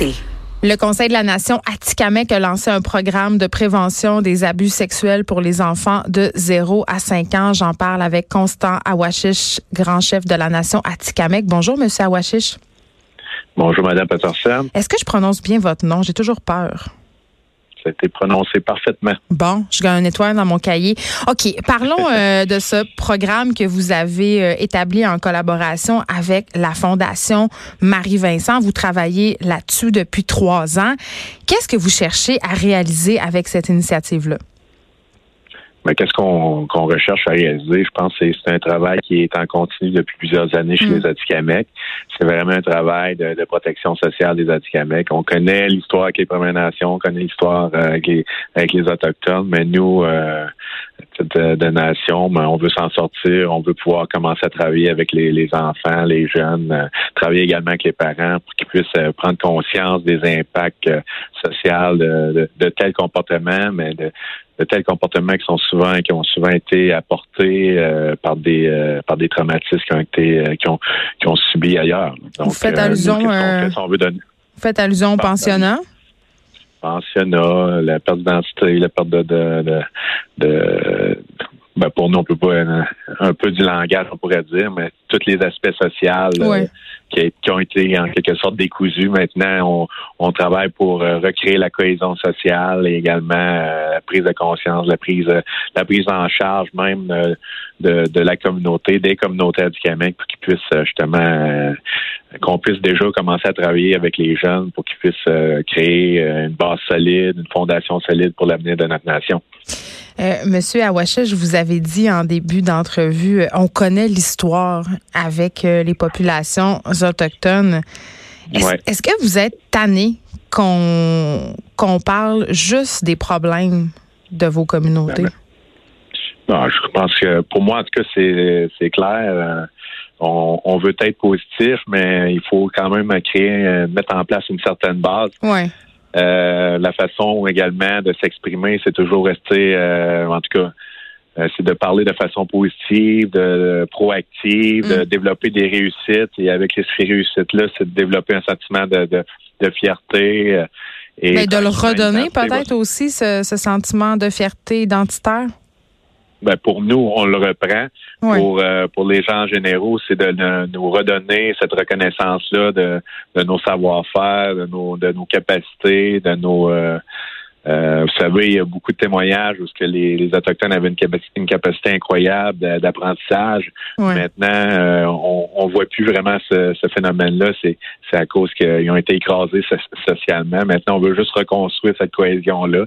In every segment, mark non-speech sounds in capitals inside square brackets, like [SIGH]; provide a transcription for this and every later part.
Santé. Le Conseil de la Nation Atikamek a lancé un programme de prévention des abus sexuels pour les enfants de 0 à 5 ans. J'en parle avec Constant Awashish, grand chef de la Nation Atikamek. Bonjour, Monsieur Awashish. Bonjour, Madame Peterson. Est-ce que je prononce bien votre nom? J'ai toujours peur. Ça a été prononcé parfaitement. Bon, je gagne une étoile dans mon cahier. OK, parlons [LAUGHS] euh, de ce programme que vous avez euh, établi en collaboration avec la Fondation Marie-Vincent. Vous travaillez là-dessus depuis trois ans. Qu'est-ce que vous cherchez à réaliser avec cette initiative-là? Mais qu'est-ce qu'on recherche à réaliser? Je pense que c'est un travail qui est en continu depuis plusieurs années chez les Atikamekw. C'est vraiment un travail de, protection sociale des Atikamekw. On connaît l'histoire avec les Premières Nations, on connaît l'histoire euh, avec, les, Autochtones, mais nous, euh, de, de nation, ben, on veut s'en sortir, on veut pouvoir commencer à travailler avec les, enfants, les jeunes, euh, travailler également avec les parents pour qu'ils puissent prendre conscience des impacts sociaux de, de, tels comportements, mais de de tels comportements qui sont souvent qui ont souvent été apportés euh, par des euh, par des traumatismes qui ont été euh, qui ont qui ont subi ailleurs. Donc, vous faites allusion, vous faites allusion au pensionnat? Pensionnat, la perte d'identité, la perte de, de, de, ben pour nous, on peut pas un, peu du langage, on pourrait dire, mais tous les aspects sociaux qui, qui, ont été en quelque sorte décousus. Maintenant, on, on travaille pour euh, recréer la cohésion sociale et également euh, la prise de conscience, la prise, la prise en charge même euh, de, de, la communauté, des communautés du Québec pour qu'ils puissent justement qu'on puisse déjà commencer à travailler avec les jeunes pour qu'ils puissent créer une base solide, une fondation solide pour l'avenir de notre nation. Monsieur Awacha, je vous avais dit en début d'entrevue, on connaît l'histoire avec les populations autochtones. Est-ce que vous êtes tanné qu'on parle juste des problèmes de vos communautés? Ben, je pense que pour moi, en tout cas, c'est clair. Euh, on, veut être positif, mais il faut quand même créer, euh, mettre en place une certaine base. Ouais. Euh, la façon également de s'exprimer, c'est toujours rester, en tout cas, euh, c'est de parler de façon positive, de proactive, de mm. développer des réussites. Et avec ces réussites-là, c'est de développer un sentiment de, de, fierté. Euh, et Mais de le redonner peut-être aussi, ce, sentiment de fierté identitaire? Ben pour nous, on le reprend. Pour euh, pour les gens généraux, c'est de, nous redonner cette reconnaissance-là de, de nos savoir-faire, de nos de nos capacités, de nos euh, vous savez, il y a beaucoup de témoignages où que les, les Autochtones avaient une capacité, incroyable d'apprentissage. Maintenant, euh, on, on voit plus vraiment ce, phénomène-là. C'est à cause qu'ils ont été écrasés socialement. Maintenant, on veut juste reconstruire cette cohésion-là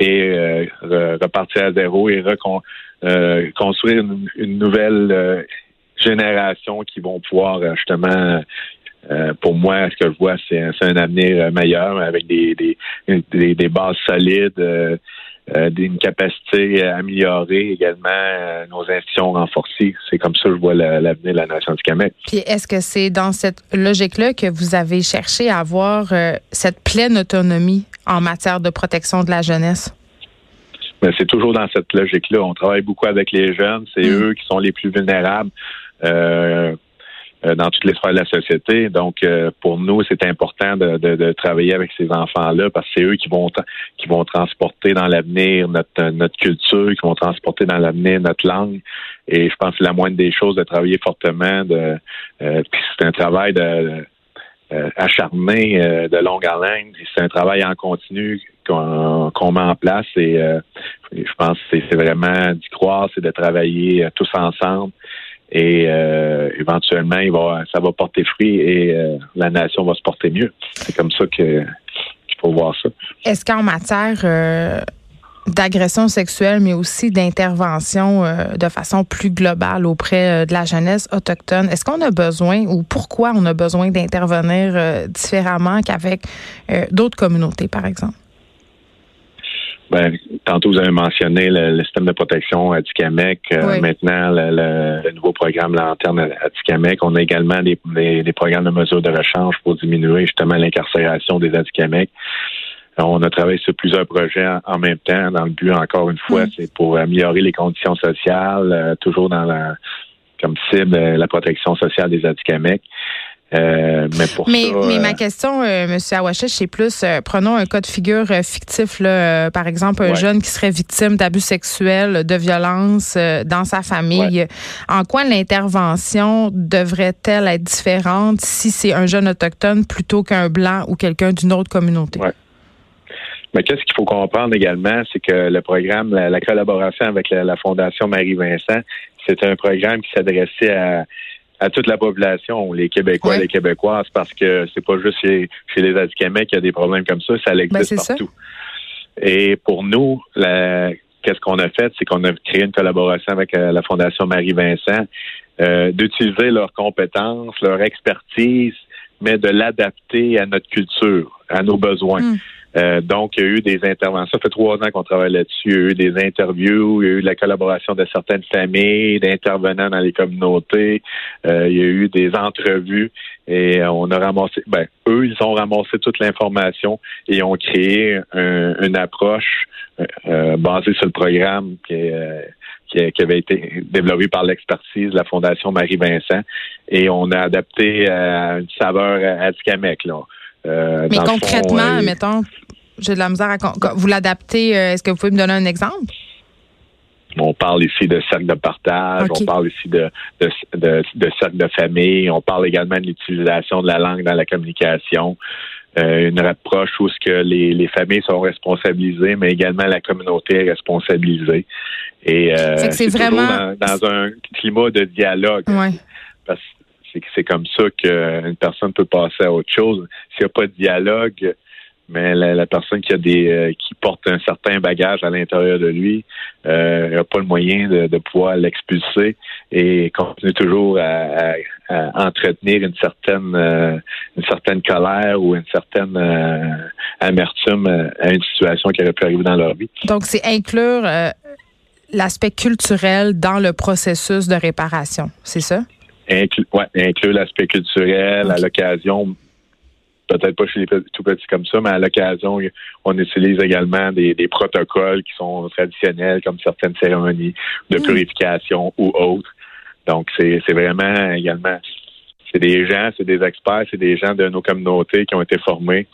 et euh, repartir à zéro et reconstruire une, nouvelle génération qui vont pouvoir justement euh, pour moi, ce que je vois, c'est un, avenir euh, meilleur avec des, des, des, bases solides, euh, une capacité améliorée également, nos institutions renforcées. C'est comme ça que je vois l'avenir de la nation du Québec. Puis est-ce que c'est dans cette logique-là que vous avez cherché à avoir cette pleine autonomie en matière de protection de la jeunesse? Ben, c'est toujours dans cette logique-là. On travaille beaucoup avec les jeunes. C'est mm. eux qui sont les plus vulnérables. Euh, euh, dans toutes les sphères de la société. Donc, euh, pour nous, c'est important de, de, travailler avec ces enfants-là parce que c'est eux qui vont qui vont transporter dans l'avenir notre notre culture, qui vont transporter dans l'avenir notre langue. Et je pense que la moindre des choses de travailler fortement. De, euh, puis c'est un travail de acharné de longue haleine. C'est un travail en continu qu'on met en place et je pense que c'est vraiment d'y croire, c'est de travailler tous ensemble et euh, éventuellement, ça va porter fruit et euh, la nation va se porter mieux. C'est comme ça qu'il faut voir ça. Est-ce qu'en matière euh, d'agression sexuelle, mais aussi d'intervention de façon plus globale auprès de la jeunesse autochtone, est-ce qu'on a besoin ou pourquoi on a besoin d'intervenir différemment qu'avec d'autres communautés, par exemple? Ben, tantôt, vous avez mentionné le, système de protection à Tikamek. Euh, maintenant, le, nouveau programme Lanterne à Tikamek. On a également des, des, programmes de mesures de rechange pour diminuer justement l'incarcération des Atikamekw. On a travaillé sur plusieurs projets en, même temps, dans le but, encore une fois, c'est pour améliorer les conditions sociales, euh, toujours dans la comme cible euh, la protection sociale des Atikamekw. Euh, mais pour mais, ça, mais euh, ma question, euh, Monsieur Awachesh, c'est plus, euh, prenons un cas de figure fictif, là, par exemple, un Ouais. jeune qui serait victime d'abus sexuels, de violences dans sa famille. En quoi l'intervention devrait-elle être différente si c'est un jeune autochtone plutôt qu'un blanc ou quelqu'un d'une autre communauté? Ouais. Mais qu'est-ce qu'il faut comprendre également, c'est que le programme, la, la collaboration avec la, la Fondation Marie-Vincent, c'est un programme qui s'adressait à, à toute la population, les Québécois, Ouais. les Québécoises, parce que c'est pas juste chez, chez les Atikamekw qu'il y a des problèmes comme ça, ça Ben, existe ça. partout. Et pour nous, la- qu'est-ce qu'on a fait, c'est qu'on a créé une collaboration avec euh, la Fondation Marie-Vincent, euh, d'utiliser leurs compétences, leur expertise, mais de l'adapter à notre culture, à nos besoins. Mm. Euh, donc, il y a eu des interventions. Ça fait trois ans qu'on travaille là-dessus. Il y a eu des interviews, il y a eu la collaboration de certaines familles, d'intervenants dans les communautés. Euh, il y a eu des entrevues et euh, on a ramassé. Ben, eux, ils ont ramassé toute l'information et ont créé un- une approche euh, euh, basée sur le programme qui, euh, qui, avait été développé par l'expertise de la Fondation Marie-Vincent et on a adapté à une saveur Atikamekw, là. Euh, Mais fond, concrètement, mettons, j'ai de la misère à. Vous l'adaptez, euh, est-ce que vous pouvez me donner un exemple? On parle ici de cercle de partage, on parle ici de, de, de, de cercle de famille, on parle également de l'utilisation de la langue dans la communication, euh, une approche où ce que les, les familles sont responsabilisées, mais également la communauté est responsabilisée. Et euh, c'est vraiment- dans, dans un climat de dialogue. Ouais. Parce que c'est, comme ça qu'une personne peut passer à autre chose. S'il n'y a pas de dialogue, mais la, personne qui a des euh, qui porte un certain bagage à l'intérieur de lui euh, n'a pas le moyen de, pouvoir l'expulser et continue toujours à, entretenir une certaine euh, une certaine colère ou une certaine euh, amertume euh, à une situation qui aurait pu arriver dans leur vie. Donc, c'est inclure euh, l'aspect culturel dans le processus de réparation, c'est ça? Inclu- ouais, inclure l'aspect culturel à l'occasion, peut-être pas chez les tout petits comme ça, mais à l'occasion, on utilise également des, des protocoles qui sont traditionnels, comme certaines cérémonies de Mm. purification ou autres. Donc, c'est c'est vraiment également, c'est des gens, c'est des experts, c'est des gens de nos communautés qui ont été formés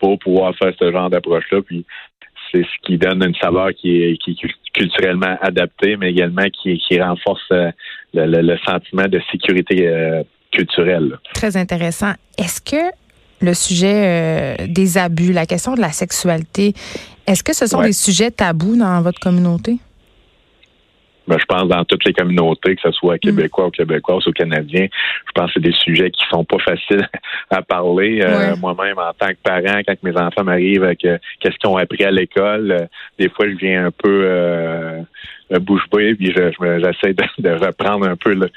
pour pouvoir faire ce genre d'approche-là. Puis, c'est ce qui donne une saveur qui est, qui culturellement adaptée, mais également qui, qui renforce euh, le, le- le sentiment de sécurité euh, culturelle. Très intéressant. Est-ce que le sujet euh, des abus, la question de la sexualité, est-ce que ce sont Ouais. des sujets tabous dans votre communauté? Ben, je pense dans toutes les communautés, que ce soit québécois ou québécoises ou canadiens, je pense que c'est des sujets qui sont pas faciles [LAUGHS] à parler. Euh, Ouais. Moi-même, en tant que parent, quand mes enfants m'arrivent avec euh, qu'est-ce qu'ils ont appris à l'école, euh, des fois, je viens un peu euh, euh, bouche bée, puis je, je j'essaie de, de reprendre un peu le,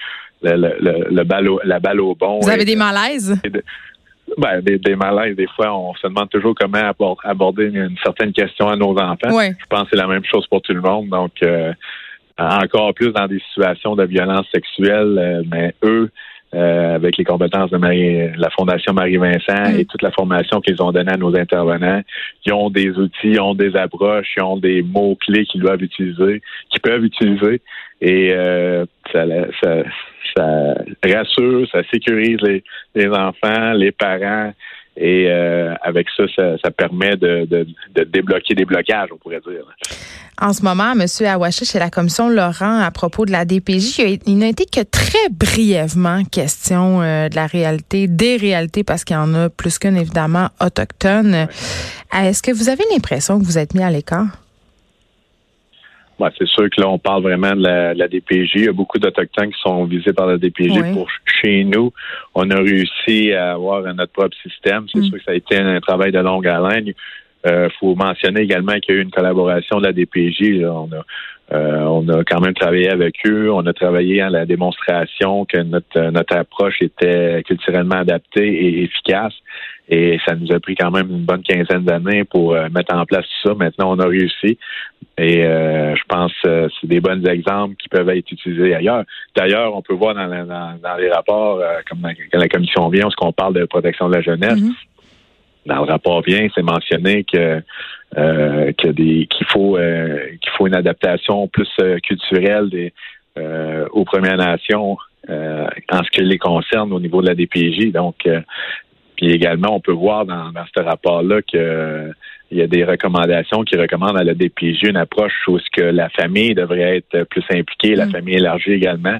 le, le, le- le balle au- la balle au bon. Vous avez des malaises? Ben, des, des malaises, des fois, on se demande toujours comment abor- aborder une, une certaine question à nos enfants. Je pense que c'est la même chose pour tout le monde. Donc, euh, encore plus dans des situations de violence sexuelle, euh, mais eux, euh, avec les compétences de Marie, la Fondation Marie-Vincent Mm. et toute la formation qu'ils ont donnée à nos intervenants, ils ont des outils, ils ont des approches, ils ont des mots-clés qu'ils doivent utiliser, qu'ils peuvent utiliser. Et euh, ça, ça, ça rassure, ça sécurise les, les enfants, les parents. Et euh, avec ça, ça, ça permet de, de, de débloquer des blocages, on pourrait dire. En ce moment, M. Awashi, chez la commission Laurent, à propos de la DPJ, il n'a été que très brièvement question euh, de la réalité, des réalités, parce qu'il y en a plus qu'une, évidemment, autochtone. Est-ce que vous avez l'impression que vous êtes mis à l'écart? Ouais, c'est sûr que là, on parle vraiment de la, de la DPJ. Il y a beaucoup d'Autochtones qui sont visés par la DPJ. Oui. Pour chez nous, on a réussi à avoir notre propre système. C'est Mm. sûr que ça a été un travail de longue haleine. Il faut mentionner également qu'il y a eu une collaboration de la DPJ. là. On a euh, on a quand même travaillé avec eux. On a travaillé à la démonstration que notre, notre approche était culturellement adaptée et efficace. Et ça nous a pris quand même une bonne quinzaine d'années pour euh, mettre en place tout ça. Maintenant, on a réussi. Et euh, je pense que c'est des bons exemples qui peuvent être utilisés ailleurs. D'ailleurs, on peut voir dans, la- dans, dans les rapports, euh, comme dans- quand la commission vient, lorsqu'on parle de protection de la jeunesse, Mhm. dans le rapport vient, c'est mentionné que euh, qu'il faut euh, qu'il faut une adaptation plus euh, culturelle des euh, aux Premières Nations en ce qui les concerne au niveau de la DPJ. Donc, puis également, on peut voir dans, dans ce rapport-là que il y a des recommandations qui recommandent à la DPJ une approche où ce que la famille devrait être plus impliquée, la mm. famille élargie également.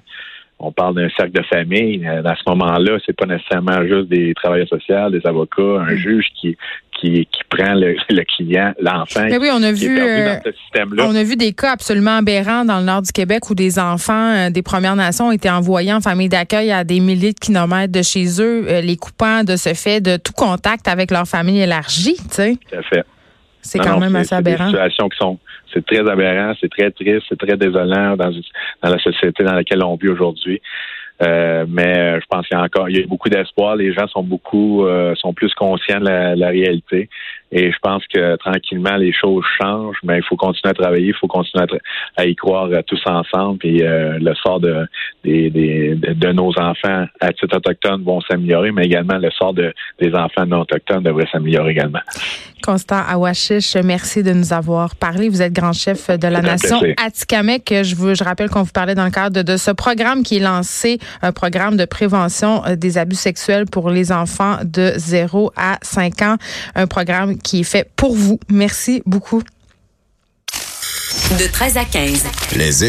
On parle d'un cercle de famille. À ce moment-là, c'est pas nécessairement juste des travailleurs sociaux, des avocats, un mm. juge qui qui, qui prend le, client, l'enfant. Mais oui, on a vu, euh, on a vu des cas absolument aberrants dans le nord du Québec où des enfants euh, des Premières Nations ont été envoyés en famille d'accueil à des milliers de kilomètres de chez eux, euh, les coupant de ce fait de tout contact avec leur famille élargie, tu sais. Tout à fait. C'est quand même assez aberrant. Des situations qui sont, c'est très aberrant, c'est très triste, c'est très désolant dans, la société dans laquelle on vit aujourd'hui. Euh, mais je pense qu'il y a encore il y a beaucoup d'espoir. Les gens sont beaucoup euh, sont plus conscients de la, la, réalité. Et je pense que tranquillement les choses changent, mais il faut continuer à travailler, il faut continuer à, y croire euh, tous ensemble. Puis le sort de, des, des, de, nos enfants à titre autochtone vont s'améliorer, mais également le sort de, des enfants non autochtones devrait s'améliorer également. Constant Awashish, merci de nous avoir parlé. Vous êtes grand chef de la nation Atikamek. Je, vous, je rappelle qu'on vous parlait dans le cadre de ce programme qui est lancé un programme de prévention euh, des abus sexuels pour les enfants de 0 à 5 ans. Un programme qui est fait pour vous. Merci beaucoup. De 13 à 15. Les